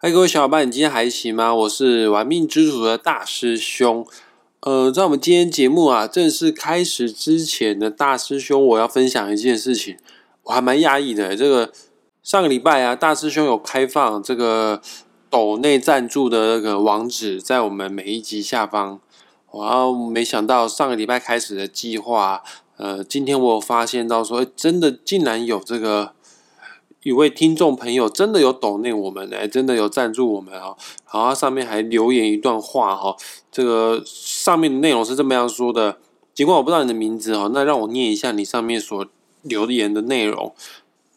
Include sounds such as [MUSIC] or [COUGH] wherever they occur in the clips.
嗨，各位小伙伴，你今天还行吗？我是玩命之徒的大师兄。呃，在我们今天节目啊正式开始之前呢，大师兄我要分享一件事情，我还蛮讶异的。这个上个礼拜啊，大师兄有开放这个斗内赞助的那个网址，在我们每一集下方。然后没想到上个礼拜开始的计划，呃，今天我有发现到说，真的竟然有这个。一位听众朋友真的有抖内我们，哎，真的有赞助我们啊！然后上面还留言一段话哈，这个上面的内容是这么样说的。尽管我不知道你的名字哈，那让我念一下你上面所留言的内容。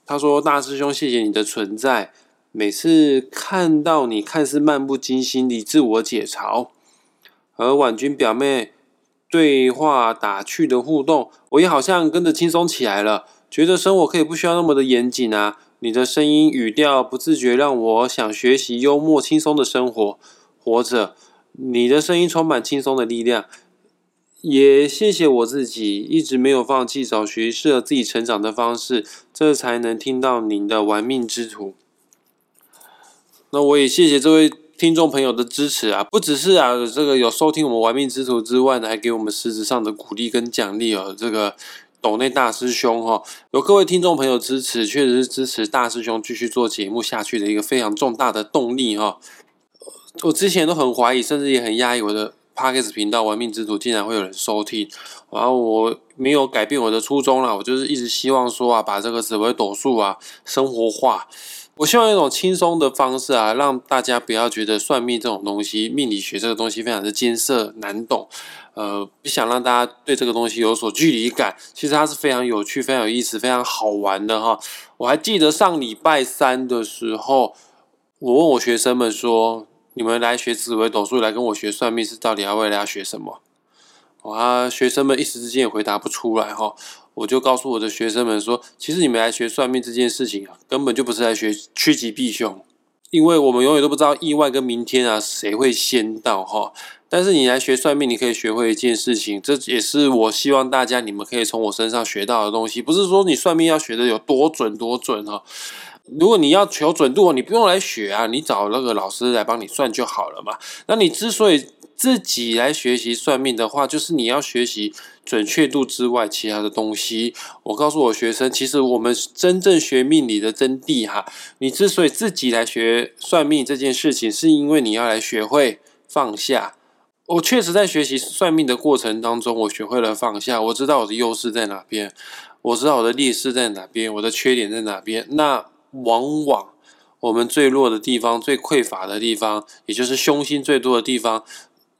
他说：“大师兄，谢谢你的存在。每次看到你看似漫不经心地自我解嘲，和婉君表妹对话打趣的互动，我也好像跟着轻松起来了，觉得生活可以不需要那么的严谨啊。”你的声音语调不自觉让我想学习幽默轻松的生活，活着。你的声音充满轻松的力量，也谢谢我自己一直没有放弃找寻适合自己成长的方式，这才能听到您的玩命之徒。那我也谢谢这位听众朋友的支持啊，不只是啊这个有收听我们玩命之徒之外呢，还给我们实质上的鼓励跟奖励哦，这个。斗内大师兄哈，有各位听众朋友支持，确实是支持大师兄继续做节目下去的一个非常重大的动力哈。我之前都很怀疑，甚至也很压抑我的 Parkes 频道玩命之徒竟然会有人收听，然后我没有改变我的初衷啦，我就是一直希望说啊，把这个紫薇斗数啊生活化。我希望用一种轻松的方式啊，让大家不要觉得算命这种东西、命理学这个东西非常的艰涩难懂。呃，不想让大家对这个东西有所距离感。其实它是非常有趣、非常有意思、非常好玩的哈。我还记得上礼拜三的时候，我问我学生们说：“你们来学紫微斗数，来跟我学算命，是到底要为了要学什么？”哇，学生们一时之间也回答不出来哈。我就告诉我的学生们说，其实你们来学算命这件事情啊，根本就不是来学趋吉避凶，因为我们永远都不知道意外跟明天啊谁会先到哈。但是你来学算命，你可以学会一件事情，这也是我希望大家你们可以从我身上学到的东西。不是说你算命要学的有多准多准哈，如果你要求准度，你不用来学啊，你找那个老师来帮你算就好了嘛。那你之所以自己来学习算命的话，就是你要学习准确度之外其他的东西。我告诉我学生，其实我们真正学命理的真谛哈，你之所以自己来学算命这件事情，是因为你要来学会放下。我确实在学习算命的过程当中，我学会了放下。我知道我的优势在哪边，我知道我的劣势在哪边，我的缺点在哪边。那往往我们最弱的地方、最匮乏的地方，也就是凶星最多的地方。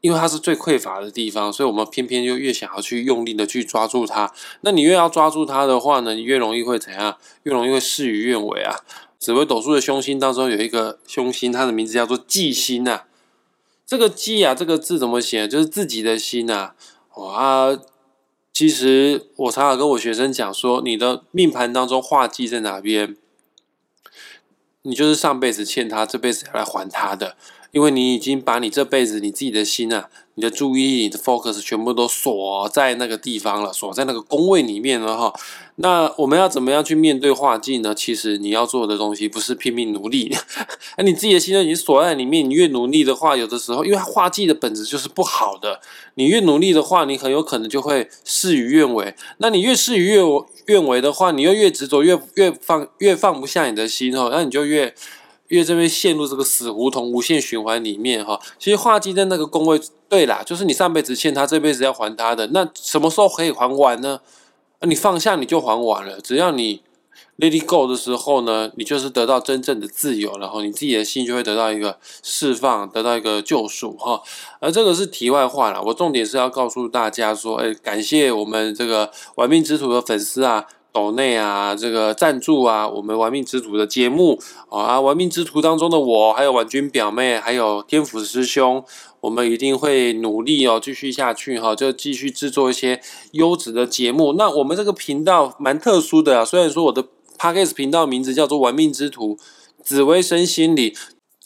因为它是最匮乏的地方，所以我们偏偏就越想要去用力的去抓住它。那你越要抓住它的话呢，你越容易会怎样？越容易会事与愿违啊！紫微斗数的凶星当中有一个凶星，它的名字叫做忌星啊。这个忌啊，这个字怎么写？就是自己的心啊。哇，其实我常常跟我学生讲说，你的命盘当中化忌在哪边？你就是上辈子欠他，这辈子要来还他的。因为你已经把你这辈子你自己的心啊，你的注意力、你的 focus 全部都锁在那个地方了，锁在那个宫位里面了哈。那我们要怎么样去面对画技呢？其实你要做的东西不是拼命努力，那 [LAUGHS] 你自己的心都已经锁在里面。你越努力的话，有的时候因为画技的本质就是不好的，你越努力的话，你很有可能就会事与愿违。那你越事与愿愿违的话，你又越执着，越越放越放不下你的心哦，那你就越。因为这边陷入这个死胡同、无限循环里面哈，其实画技在那个宫位，对啦，就是你上辈子欠他，这辈子要还他的，那什么时候可以还完呢？你放下你就还完了，只要你 let it go 的时候呢，你就是得到真正的自由，然后你自己的心就会得到一个释放，得到一个救赎哈。而这个是题外话了，我重点是要告诉大家说，哎，感谢我们这个玩命之徒的粉丝啊。岛内啊，这个赞助啊，我们玩命之徒的节目啊，玩命之徒当中的我，还有婉君表妹，还有天府师兄，我们一定会努力哦，继续下去哈，就继续制作一些优质的节目。那我们这个频道蛮特殊的啊，虽然说我的 podcast 频道名字叫做玩命之徒，紫微生心理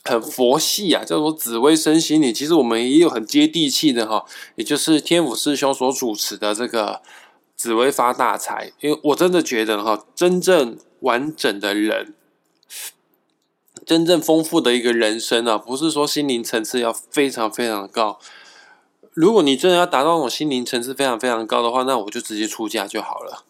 很佛系啊，叫做紫微生心理，其实我们也有很接地气的哈，也就是天府师兄所主持的这个。紫薇发大财，因为我真的觉得哈，真正完整的人，真正丰富的一个人生啊，不是说心灵层次要非常非常高。如果你真的要达到那种心灵层次非常非常高的话，那我就直接出家就好了。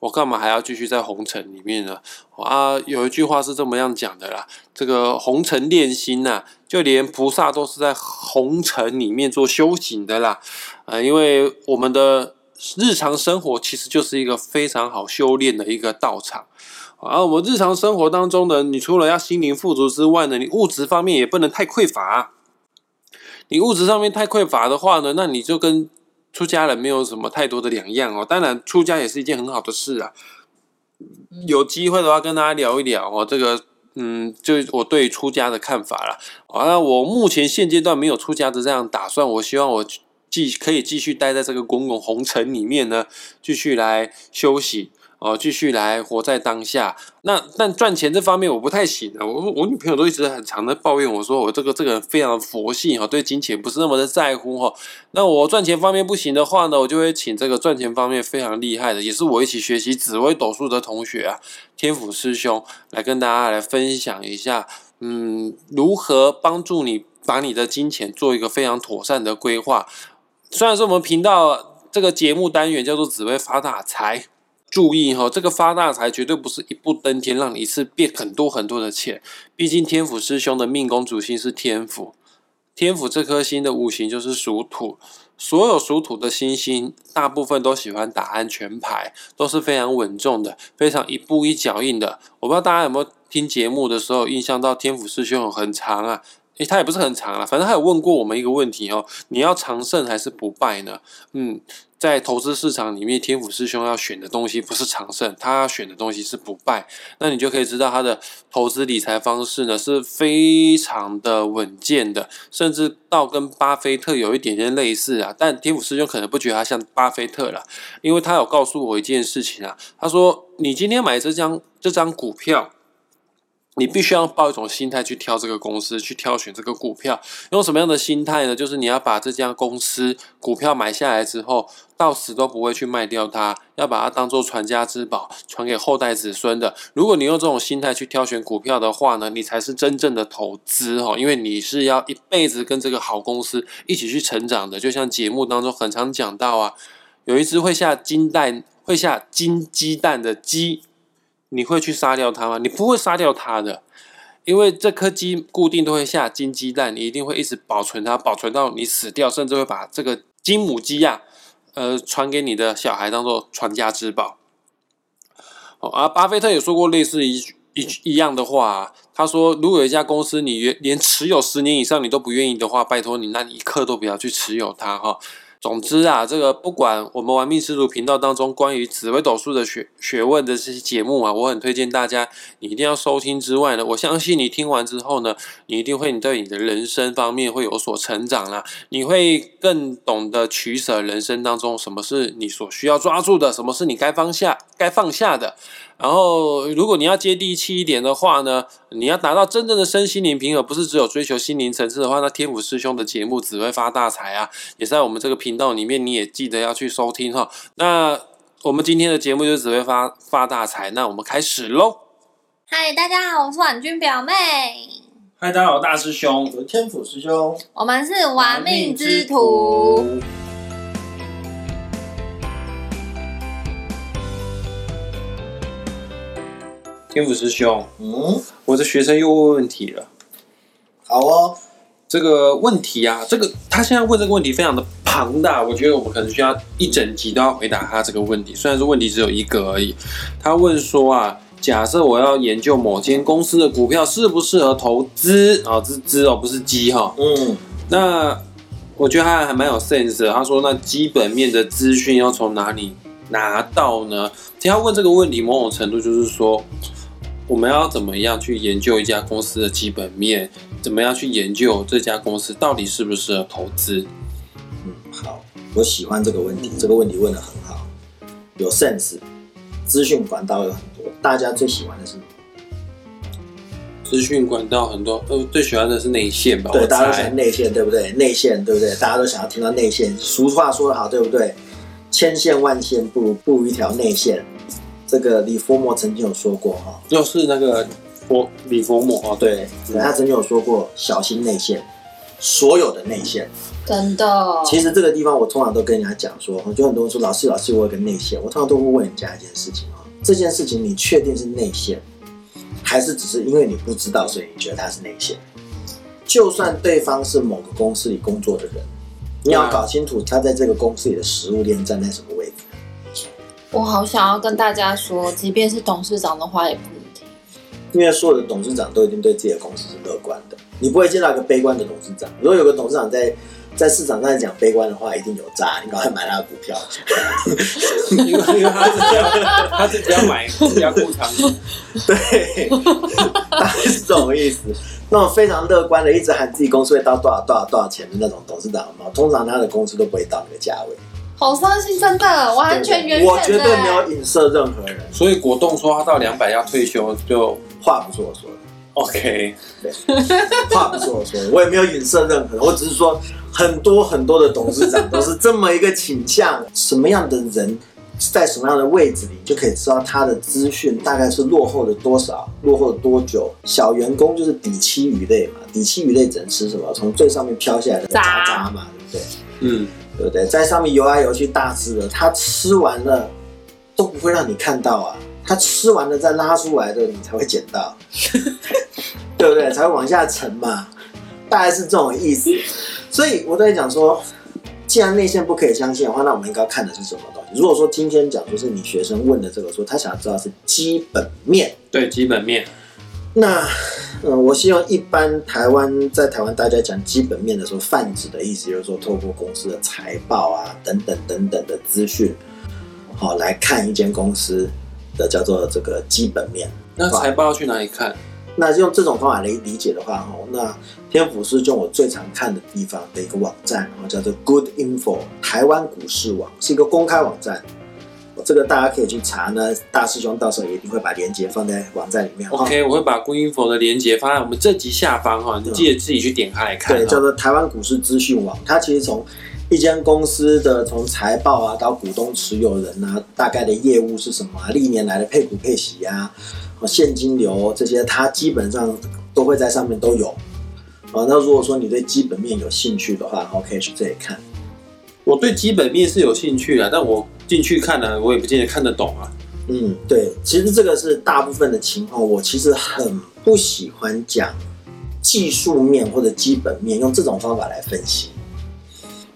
我干嘛还要继续在红尘里面呢？啊，有一句话是这么样讲的啦，这个红尘炼心呐，就连菩萨都是在红尘里面做修行的啦。啊，因为我们的日常生活其实就是一个非常好修炼的一个道场。啊，我们日常生活当中呢，你除了要心灵富足之外呢，你物质方面也不能太匮乏。你物质上面太匮乏的话呢，那你就跟出家人没有什么太多的两样哦。当然，出家也是一件很好的事啊。有机会的话，跟大家聊一聊哦。这个，嗯，就我对出家的看法了。啊，那我目前现阶段没有出家的这样打算。我希望我继可以继续待在这个滚滚红尘里面呢，继续来休息。哦，继续来活在当下。那但赚钱这方面我不太行啊。我我女朋友都一直很常的抱怨我说我这个这个人非常佛系哈，对金钱不是那么的在乎哈。那我赚钱方面不行的话呢，我就会请这个赚钱方面非常厉害的，也是我一起学习紫微斗数的同学啊，天府师兄来跟大家来分享一下，嗯，如何帮助你把你的金钱做一个非常妥善的规划。虽然说我们频道这个节目单元叫做紫微发大财。注意哈，这个发大财绝对不是一步登天，让你一次变很多很多的钱。毕竟天府师兄的命宫主星是天府，天府这颗星的五行就是属土，所有属土的星星，大部分都喜欢打安全牌，都是非常稳重的，非常一步一脚印的。我不知道大家有没有听节目的时候印象到天府师兄很长啊。诶，他也不是很长了，反正他有问过我们一个问题哦，你要长胜还是不败呢？嗯，在投资市场里面，天府师兄要选的东西不是长胜，他要选的东西是不败。那你就可以知道他的投资理财方式呢是非常的稳健的，甚至到跟巴菲特有一点点类似啊。但天府师兄可能不觉得他像巴菲特了，因为他有告诉我一件事情啊，他说你今天买这张这张股票。你必须要抱一种心态去挑这个公司，去挑选这个股票。用什么样的心态呢？就是你要把这家公司股票买下来之后，到死都不会去卖掉它，要把它当做传家之宝，传给后代子孙的。如果你用这种心态去挑选股票的话呢，你才是真正的投资哦，因为你是要一辈子跟这个好公司一起去成长的。就像节目当中很常讲到啊，有一只会下金蛋、会下金鸡蛋的鸡。你会去杀掉它吗？你不会杀掉它的，因为这颗鸡固定都会下金鸡蛋，你一定会一直保存它，保存到你死掉，甚至会把这个金母鸡呀，呃，传给你的小孩当做传家之宝。哦，而巴菲特也说过类似一一一样的话，他说，如果有一家公司你连持有十年以上你都不愿意的话，拜托你，那你一刻都不要去持有它哈。总之啊，这个不管我们玩命师徒频道当中关于紫微斗数的学学问的这些节目啊，我很推荐大家，你一定要收听之外呢，我相信你听完之后呢，你一定会你对你的人生方面会有所成长啦，你会更懂得取舍人生当中什么是你所需要抓住的，什么是你该放下。该放下的。然后，如果你要接地气一点的话呢，你要达到真正的身心灵平衡，不是只有追求心灵层次的话，那天府师兄的节目只会发大财啊，也在我们这个频道里面，你也记得要去收听哈。那我们今天的节目就只会发发大财，那我们开始喽。嗨，大家好，我是婉君表妹。嗨，大家好，大师兄，我是天府师兄，我们是玩命之徒。天府师兄，嗯，我的学生又问问题了。好哦，这个问题啊，这个他现在问这个问题非常的庞大，我觉得我们可能需要一整集都要回答他这个问题。虽然说问题只有一个而已，他问说啊，假设我要研究某间公司的股票适不适合投资啊，是资哦，不是鸡哈。嗯，那我觉得他还蛮有 sense 的。他说，那基本面的资讯要从哪里拿到呢？其实他问这个问题，某种程度就是说。我们要怎么样去研究一家公司的基本面？怎么样去研究这家公司到底适不适合投资？嗯，好，我喜欢这个问题。这个问题问的很好，有 sense。资讯管道有很多，大家最喜欢的是什么？资讯管道很多，呃最喜欢的是内线吧？对，大家都喜欢内线，对不对？内线，对不对？大家都想要听到内线。俗话说得好，对不对？千线万线不如不如一条内线。这个李佛摩曾经有说过哈，就是那个佛李佛摩哦，对，他曾经有说过小心内线，所有的内线。真的。其实这个地方我通常都跟人家讲说，就很多人说老师老师我有个内线，我通常都会问人家一件事情啊，这件事情你确定是内线，还是只是因为你不知道，所以你觉得它是内线？就算对方是某个公司里工作的人，你要搞清楚他在这个公司里的食物链站在什么位置。我好想要跟大家说，即便是董事长的话也不能听。因为所有的董事长都一定对自己的公司是乐观的，你不会见到一个悲观的董事长。如果有个董事长在在市场上讲悲观的话，一定有诈，你赶快买他的股票。因为因为他是这样，他是只要买自己要库藏，对，大概是这种意思。那种非常乐观的，一直喊自己公司会到多少多少多少钱的那种董事长嘛，通常他的公司都不会到那个价位。好伤心，真的，完全远远我绝对没有影射任何人，所以果冻说他到两百要退休，就话不是我说的。OK。话不是我说的，我也没有影射任何人，我只是说很多很多的董事长都是这么一个倾向。什么样的人在什么样的位置里，就可以知道他的资讯大概是落后了多少，落后了多久。小员工就是底栖鱼类嘛，底栖鱼类只能吃什么？从最上面飘下来的渣渣嘛，对不对？嗯，对不对？在上面游来游去，大只的，它吃完了都不会让你看到啊。它吃完了再拉出来的，你才会捡到，[LAUGHS] 对不对？才会往下沉嘛，大概是这种意思。所以我在讲说，既然内线不可以相信的话，那我们应该看的是什么东西？如果说今天讲说是你学生问的这个，说他想要知道是基本面，对，基本面。那，嗯，我希望一般台湾在台湾大家讲基本面的时候，泛指的意思就是说，透过公司的财报啊等等等等的资讯，好来看一间公司的叫做这个基本面。那财报要去哪里看？那用这种方法来理解的话，哦，那天府是用我最常看的地方的一个网站，哦，叫做 Good Info 台湾股市网，是一个公开网站。这个大家可以去查呢，大师兄到时候也一定会把链接放在网站里面。OK，我会把 Green Info 的链接放在我们这集下方哈，你记得自己去点开来看。对，叫做台湾股市资讯网，它其实从一间公司的从财报啊到股东持有人啊，大概的业务是什么啊，历年来的配股配息啊，现金流这些，它基本上都会在上面都有。啊，那如果说你对基本面有兴趣的话，可以去这里看。我对基本面是有兴趣的，但我进去看呢，我也不见得看得懂啊。嗯，对，其实这个是大部分的情况，我其实很不喜欢讲技术面或者基本面，用这种方法来分析，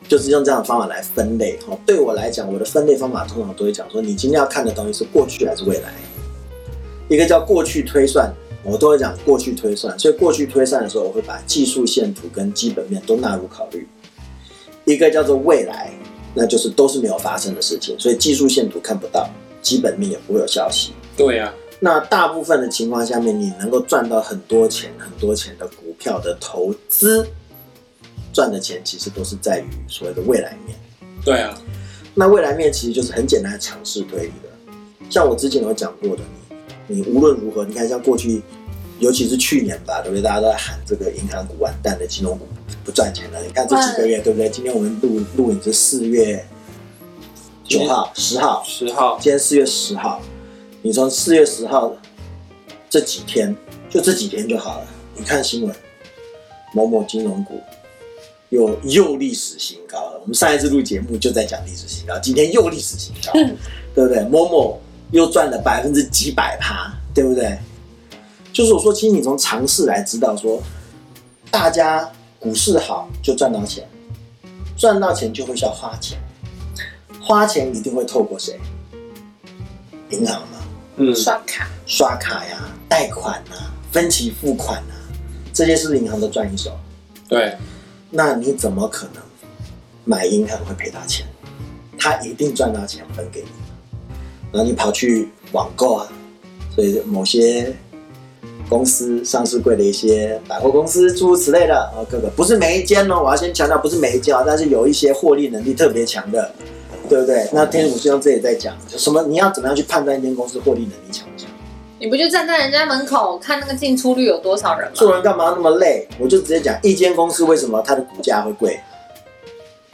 就是用这样的方法来分类。哈，对我来讲，我的分类方法通常都会讲说，你今天要看的东西是过去还是未来。一个叫过去推算，我都会讲过去推算，所以过去推算的时候，我会把技术线图跟基本面都纳入考虑。一个叫做未来，那就是都是没有发生的事情，所以技术线图看不到，基本面也不会有消息。对呀、啊，那大部分的情况下面，你能够赚到很多钱、很多钱的股票的投资，赚的钱其实都是在于所谓的未来面。对啊，那未来面其实就是很简单的尝试推理的。像我之前有讲过的，你你无论如何，你看像过去，尤其是去年吧，对不对？大家都在喊这个银行股完蛋的，金融股不赚钱了。你看这几个月，对不对？今天我们录录影是四月九号、十号，十号，今天四月十号，你从四月十号这几天，就这几天就好了。你看新闻，某某金融股又又历史新高了。我们上一次录节目就在讲历史新高，今天又历史新高，对不对？某某又赚了百分之几百趴，对不对？就是我说，其实你从尝试来知道说，大家股市好就赚到钱，赚到钱就会需要花钱，花钱一定会透过谁？银行嘛，嗯，刷卡，刷卡呀、贷款啊、分期付款啊，这些是不是银行都赚一手？对，那你怎么可能买银行会赔他钱？他一定赚到钱分给你，然后你跑去网购啊，所以某些公司上市柜的一些百货公司诸如此类的啊，各个不是每一间哦，我要先强调不是每一间啊，但是有一些获利能力特别强的，对不对？那天主师兄这也在讲什么？你要怎么样去判断一间公司获利能力强不强？你不就站在人家门口看那个进出率有多少人吗？做人干嘛那么累？我就直接讲，一间公司为什么它的股价会贵？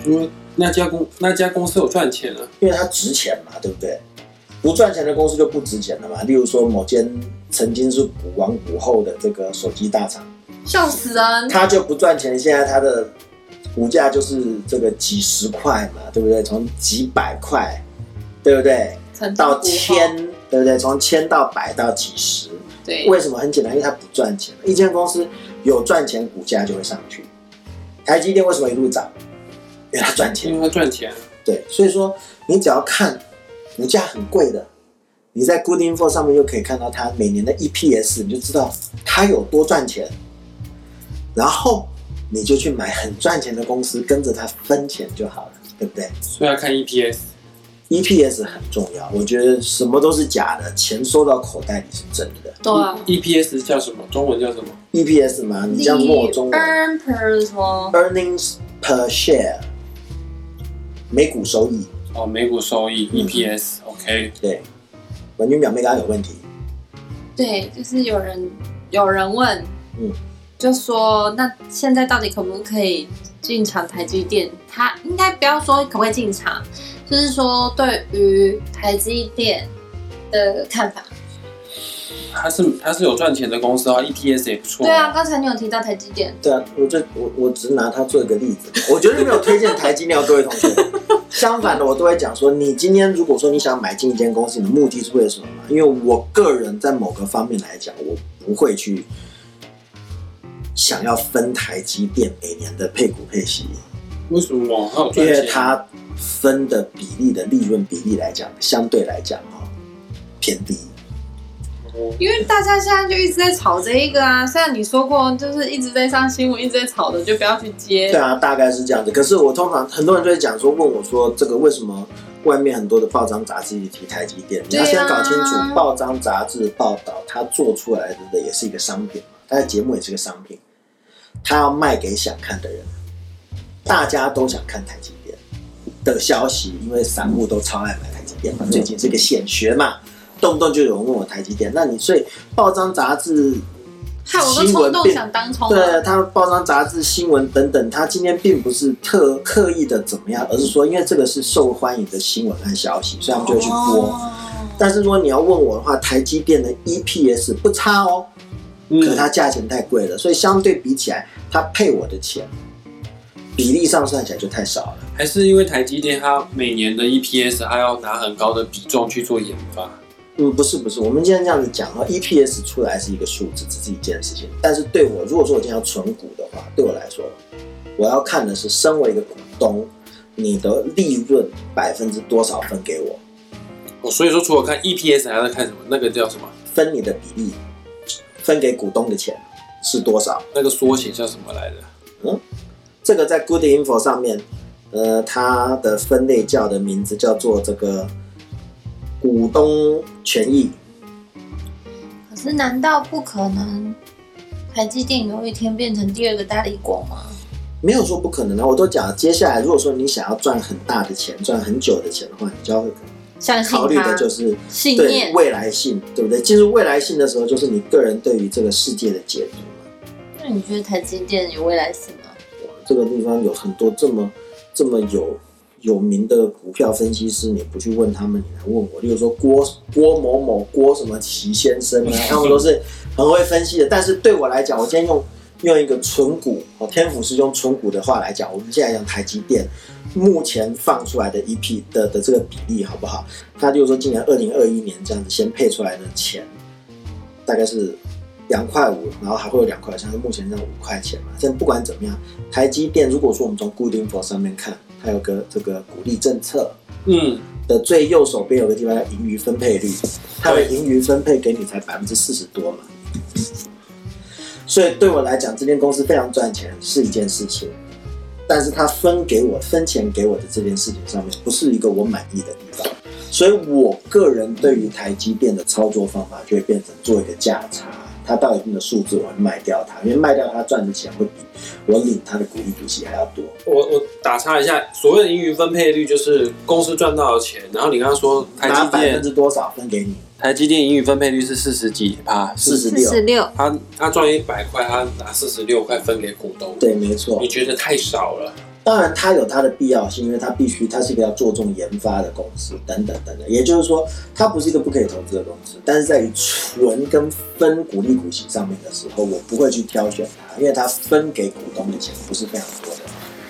因为那家公那家公司有赚钱啊，因为它值钱嘛，对不对？不赚钱的公司就不值钱了嘛。例如说某间曾经是股王股后的这个手机大厂，笑死人！它就不赚钱，现在它的股价就是这个几十块嘛，对不对？从几百块，对不对？到千，对不对？从千到百到几十，对，为什么？很简单，因为它不赚钱。一间公司有赚钱，股价就会上去。台积电为什么一路涨？因为它赚钱。因为它赚钱，对，所以说你只要看股价很贵的，你在 Good Info 上面又可以看到它每年的 EPS，你就知道它有多赚钱。然后你就去买很赚钱的公司，跟着它分钱就好了，对不对所以要看 E EPS。？EPS 很重要，我觉得什么都是假的，钱收到口袋里是真的。对啊 EPS 叫什么？中文叫什么？EPS 嘛，你这样问我中文 earn per 什么？，earnings per share，每股收益。哦，每股收益嗯 EPS。OK，对，文君表妹刚刚有问题，对，就是有人有人问，嗯，就说那现在到底可不可以进场台积电？他应该不要说可不可以进场，就是说对于台积电的看法。它是它是有赚钱的公司啊，ETS 也不错。对啊，，刚才你有提到台积电，对啊，我就我我只是拿它做一个例子，我绝对没有推荐台积电哦，各位同学。相反的，我都会讲说，你今天如果说你想买进一间公司，你的目的是为了什么嘛？因为我个人在某个方面来讲，我不会去想要分台积电每年的配股配息，为什么因？为它分的比例的利润比例来讲，相对来讲哦偏低。哦因为大家现在就一直在炒这一个啊。虽然你说过，就是一直在上新闻，一直在炒的，就不要去接。对啊，大概是这样子。可是我通常很多人就会讲说，问我说这个为什么外面很多的报章杂志提台积电？你要先搞清楚，报章杂志报道它做出来的也是一个商品嘛，它的节目也是个商品，它要卖给想看的人。大家都想看台积电的消息，因为散户都超爱买台积电嘛，最近是个显学嘛。动不动就有人问我台积电，那你所以报章杂志害我都新闻并冲动想当冲对了。他报章、杂志、新闻等等，他今天并不是特刻意的怎么样，而是说，因为这个是受欢迎的新闻和消息，所以他们就会去播。哦但是如果你要问我的话，台积电的 EPS 不差哦，可嗯，它价钱太贵了，所以相对比起来，它配我的钱比例上算起来就太少了。还是因为台积电它每年的 EPS 它要拿很高的比重去做研发。嗯，不是不是，我们今天这样子讲哈，EPS 出来是一个数字，只是一件事情。但是对我，如果说我今天要存股的话，对我来说，我要看的是身为一个股东，你的利润百分之多少分给我，哦，所以说除了看 EPS 还要看什么？那个叫什么？分你的比例，分给股东的钱是多少？那个缩写叫什么来着？嗯这个在 Good Info 上面，呃，它的分类叫的名字叫做这个股东权益。可是难道不可能台积电有一天变成第二个大力国吗？没有说不可能啊，我都讲了。接下来，如果说你想要赚很大的钱、赚很久的钱的话，你就要相信考虑的就是对信念。未来性，对不对？进入未来性的时候，就是你个人对于这个世界的解读嘛。那你觉得台积电有未来性吗？哇这个地方有很多这么这么有有名的股票分析师，你不去问他们，你来问我。例如说郭郭某某、郭什么齐先生啊，[LAUGHS] 他们都是很会分析的。但是对我来讲，我今天用用一个纯股哦，天府是用纯股的话来讲，我们现在讲台积电目前放出来的 EP 的的这个比例好不好？它就是说今年二零二一年这样子先配出来的钱，大概是两块五，然后还会有两块，像是目前这样五块钱嘛。但不管怎么样，台积电如果说我们从固定 f 上面看，它有个这个鼓励政策嗯，的最右手边有个地方叫盈余分配率，它的盈余分配给你才百分之四十多嘛。所以对我来讲，这间公司非常赚钱是一件事情，但是它分给我分钱给我的这件事情上面，不是一个我满意的地方。所以我个人对于台积电的操作方法就会变成做一个价差，它到一定的数字我会卖掉它，因为卖掉它赚的钱会比我领它的股利股息还要多。我我打岔一下，所谓的盈余分配率就是公司赚到的钱，然后你刚刚说台积拿百分之多少分给你？台积电盈余分配率是四十几趴，四十六四十六。六，他他赚一百块，他拿四十六块分给股东，对，没错你。觉得太少了？当然它有它的必要性，因为它必须它是一个要做重研发的公司，等等等等。也就是说，它不是一个不可以投资的公司，但是在于纯跟分股利股息上面的时候，我不会去挑选它，因为它分给股东的钱不是非常多的。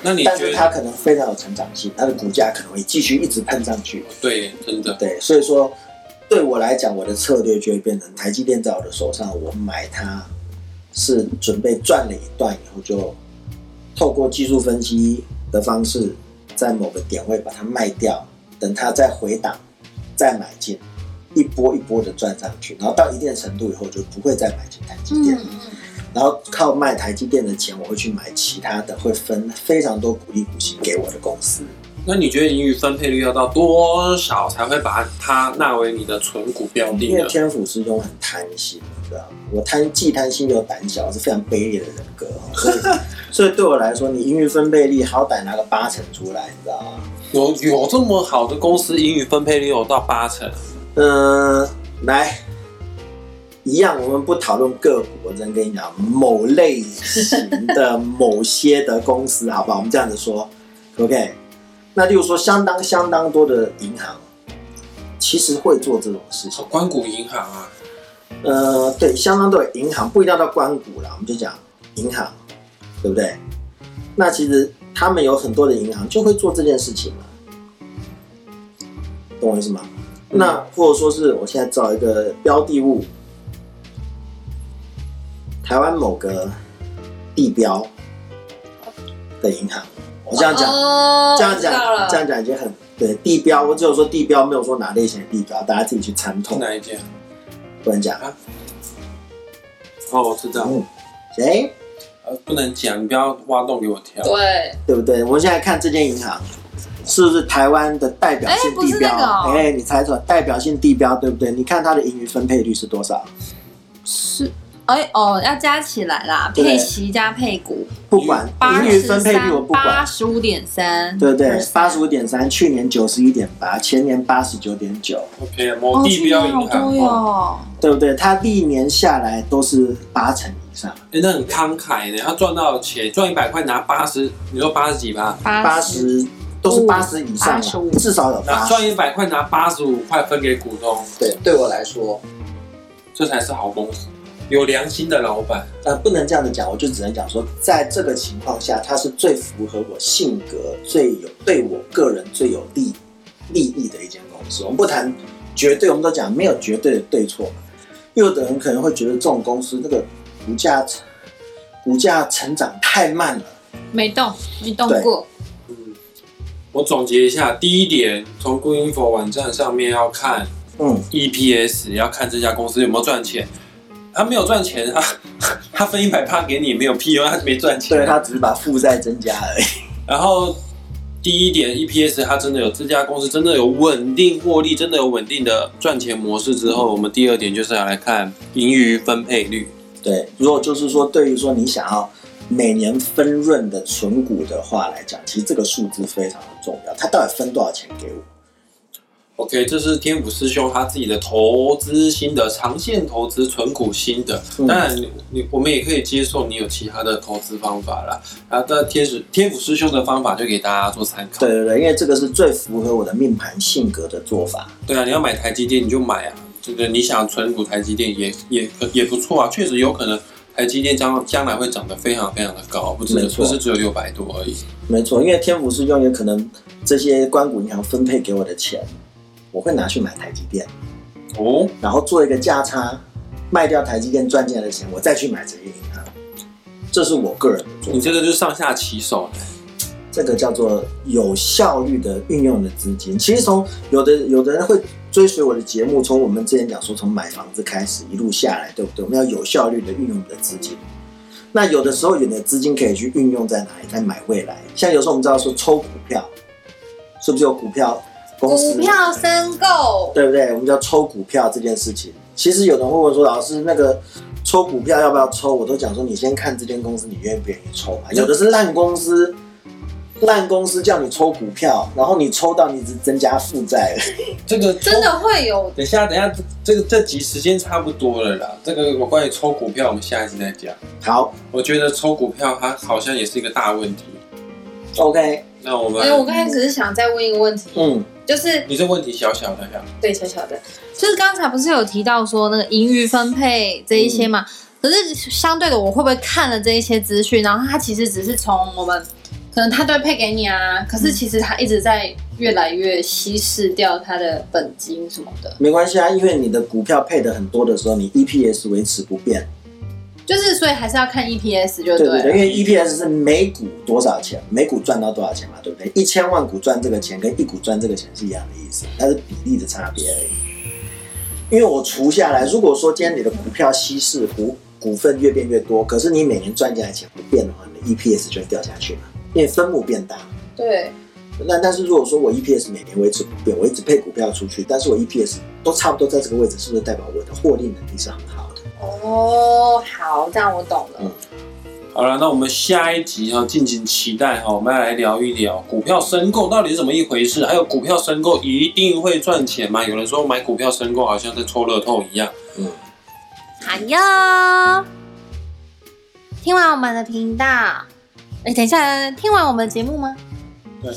那你觉得但是它可能非常有成长性，它的股价可能会继续一直喷上去。对，真的对，所以说对我来讲，我的策略就会变成台积电在我的手上，我买它是准备赚了一段以后，就透过技术分析的方式，在某个点位把它卖掉，等它再回档再买进，一波一波的赚上去，然后到一定程度以后，就不会再买进台积电。然后靠卖台积电的钱，我会去买其他的，会分非常多股利股息给我的公司。那你觉得盈余分配率要到多少才会把它纳为你的存股标的？因为天府师兄很贪心，我贪既贪心又胆小，是非常卑劣的人格哦。所以，所以对我来说，你英语分配率好歹拿个八成出来，你知道吗？有有这么好的公司，英语分配率有到八成，嗯、来，一样，我们不讨论个股，我真跟你讲，某类型的 [LAUGHS] 某些的公司，好不好？我们这样子说，OK？那例如说，相当相当多的银行，其实会做这种事情。关谷银行啊，呃，对，相当多的银行不一定要到关谷啦，我们就讲银行，对不对？那其实他们有很多的银行就会做这件事情嘛，懂我意思吗？那或者说是我现在找一个标的物，台湾某个地标的银行，我这样讲，哦这样讲，这样讲已经很对地标。我只有说地标，没有说哪类型的地标，大家自己去参透。哪一间？不能讲，哦，我知道，嗯，谁？呃，不能讲，你不要挖洞给我跳。对，对不对？我们现在看这间银行是不是台湾的代表性哎不是地标？那个哦哎、你猜错，代表性地标对不对？你看它的盈余分配率是多少？是哎哦，要加起来啦，对配息加配股，不管盈余分配率我三不管，八十五点三，对不对？八十五点三，去年九十一点八，前年八十九点九，OK，某哦，地标银好行，多哦哟，对不对？他历年下来都是八成以上，哎，那很慷慨呢。他赚到钱，赚一百块拿八十，你说八十几吧？八十都是八十以上85了，至少有八赚一百块拿八十五块分给股东，对，对我来说，这才是好公司，有良心的老板。呃，不能这样子讲，我就只能讲说，在这个情况下，他是最符合我性格、最有对我个人最有利利益的一间公司。我们不谈绝对，我们都讲没有绝对的对错嘛。有的人可能会觉得这种公司那个股价股价成长太慢了，没动，没动过，嗯，我总结一下，第一点，从 Greenfo 网站上面要看嗯，EPS，要看这家公司有没有赚钱。他没有赚钱啊，[LAUGHS] 他分一百帕给你没有屁用，他没赚钱。对，他只是把负债增加而已。然后第一点，EPS 它真的有这家公司真的有稳定获利，真的有稳定的赚钱模式之后，我们第二点就是要来看盈余分配率。对，如果就是说，对于说你想要每年分润的存股的话来讲，其实这个数字非常的重要。它到底分多少钱给我？OK，这是天府师兄他自己的投资心得，长线投资存股心得。嗯当然你，你我们也可以接受你有其他的投资方法啦。啊，但天使天府师兄的方法就给大家做参考。对对对，因为这个是最符合我的命盘性格的做法。对啊，你要买台积电你就买啊，这个你想存股台积电也也也不错啊，确实有可能台积电将将来会涨得非常非常的高，不只不是只有六百多而已。没错，因为天府师兄也可能这些关谷银行分配给我的钱，我会拿去买台积电，哦，然后做一个价差，卖掉台积电赚进来的钱，我再去买这些银行。这是我个人的做法，你这个就上下其手的。这个叫做有效率的运用的资金。其实从有的有的人会追随我的节目，从我们之前讲说从买房子开始一路下来，对不对？我们要有效率的运用你的资金。那有的时候有的资金可以去运用在哪里？在买未来。像有时候我们知道说抽股票，是不是有股票公司？股票申购，对不对？我们叫抽股票这件事情。其实有人会问说，老师那个抽股票要不要抽？我都讲说，你先看这间公司你愿不愿意抽嘛。有的是烂公司，烂公司叫你抽股票，然后你抽到你只增加负债。这个 [LAUGHS] 真的会有等一下，等一下，这个这集时间差不多了啦。这个我关于抽股票，我们下一次再讲。好，我觉得抽股票它好像也是一个大问题。OK，那我们因为我刚才只是想再问一个问题，嗯，就是你这问题小小的呀，对小小的，就是刚才不是有提到说那个盈余分配这一些嘛？可是相对的，我会不会看了这一些资讯，然后它其实只是从我们可能他都会配给你啊，可是其实他一直在越来越稀释掉他的本金什么的，没关系啊，因为你的股票配的很多的时候，你 EPS 维持不变。就是所以还是要看 EPS 就了。对对对，因为 EPS 是每股多少钱，每股赚到多少钱嘛，对不对？一千万股赚这个钱，跟一股赚这个钱是一样的意思，它是比例的差别而已。因为我除下来，如果说今天你的股票稀释股股份越变越多，可是你每年赚进来钱不变的话，你的 EPS 就会掉下去嘛，因为分母变大。对，那但是如果说我 EPS 每年维持不变，我一直配股票出去，但是我 EPS 都差不多在这个位置，是不是代表我的获利能力是很好的？哦，好，这样我懂了。嗯好了，那我们下一集哈，敬请期待哈，我们要来聊一聊股票申购到底是怎么一回事，还有股票申购一定会赚钱吗？有人说买股票申购好像在抽乐透一样。嗯，好哟，听完我们的频道，哎，等一下，听完我们的节目吗？对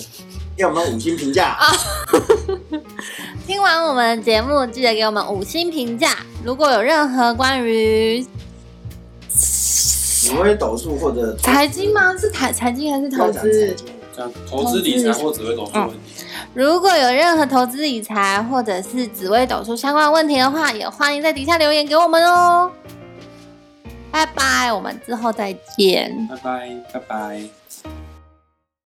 要我们五星评价啊。[LAUGHS] 听完我们的节目，记得给我们五星评价。如果有任何关于紫微斗数或者财经吗？是财财经还是投资投资理财或只会懂数问题，如果有任何投资理财或者是紫微斗数相关问题的话，也欢迎在底下留言给我们哦。拜拜，我们之后再见。拜拜拜拜。